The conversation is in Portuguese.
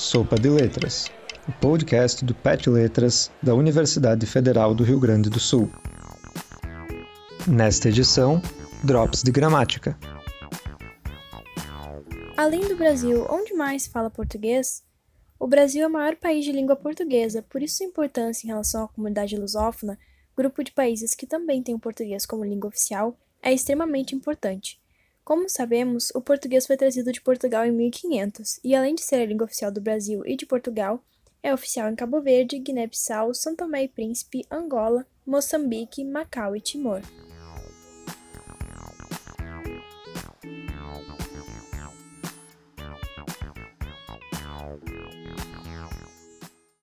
Sopa de Letras, o podcast do PET Letras da Universidade Federal do Rio Grande do Sul. Nesta edição, Drops de Gramática. Além do Brasil, onde mais fala português? O Brasil é o maior país de língua portuguesa, por isso sua importância em relação à comunidade lusófona, grupo de países que também tem o português como língua oficial, é extremamente importante. Como sabemos, o português foi trazido de Portugal em 1500 e, além de ser a língua oficial do Brasil e de Portugal, é oficial em Cabo Verde, Guiné-Bissau, São Tomé e Príncipe, Angola, Moçambique, Macau e Timor.